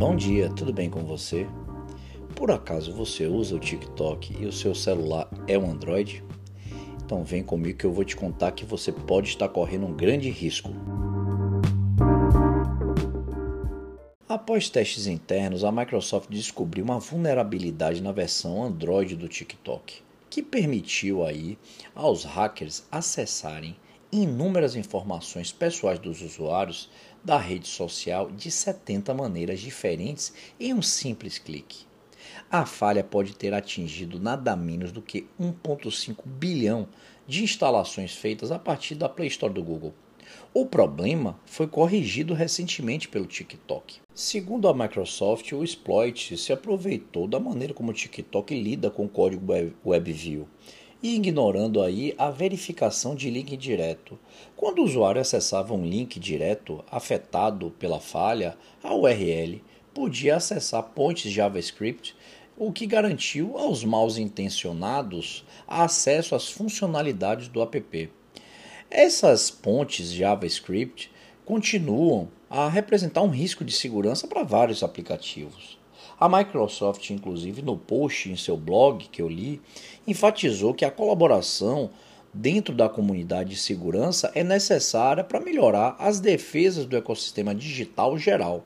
Bom dia, tudo bem com você? Por acaso você usa o TikTok e o seu celular é um Android? Então vem comigo que eu vou te contar que você pode estar correndo um grande risco. Após testes internos, a Microsoft descobriu uma vulnerabilidade na versão Android do TikTok, que permitiu aí aos hackers acessarem inúmeras informações pessoais dos usuários da rede social de 70 maneiras diferentes em um simples clique. A falha pode ter atingido nada menos do que 1,5 bilhão de instalações feitas a partir da Play Store do Google. O problema foi corrigido recentemente pelo TikTok. Segundo a Microsoft, o exploit se aproveitou da maneira como o TikTok lida com o código WebView e ignorando aí a verificação de link direto. Quando o usuário acessava um link direto afetado pela falha, a URL podia acessar pontes JavaScript, o que garantiu aos mal intencionados acesso às funcionalidades do app. Essas pontes JavaScript continuam a representar um risco de segurança para vários aplicativos. A Microsoft, inclusive, no post em seu blog que eu li, enfatizou que a colaboração dentro da comunidade de segurança é necessária para melhorar as defesas do ecossistema digital geral.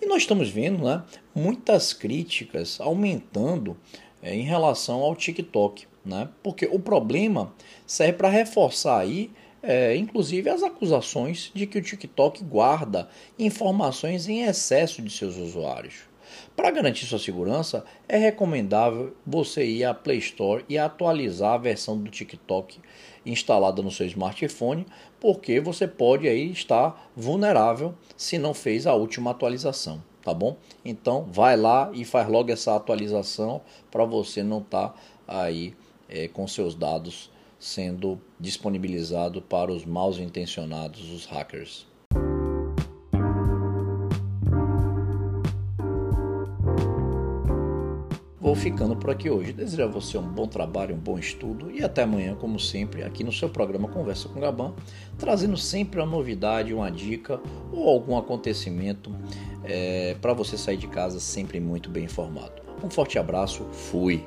E nós estamos vendo né, muitas críticas aumentando é, em relação ao TikTok, né, porque o problema serve para reforçar aí é, inclusive as acusações de que o TikTok guarda informações em excesso de seus usuários. Para garantir sua segurança, é recomendável você ir à Play Store e atualizar a versão do TikTok instalada no seu smartphone, porque você pode aí estar vulnerável se não fez a última atualização, tá bom? Então vai lá e faz logo essa atualização para você não estar tá aí é, com seus dados sendo disponibilizado para os mal intencionados, os hackers. Vou ficando por aqui hoje. Desejo a você um bom trabalho, um bom estudo e até amanhã, como sempre, aqui no seu programa Conversa com Gabão, trazendo sempre uma novidade, uma dica ou algum acontecimento é, para você sair de casa sempre muito bem informado. Um forte abraço, fui!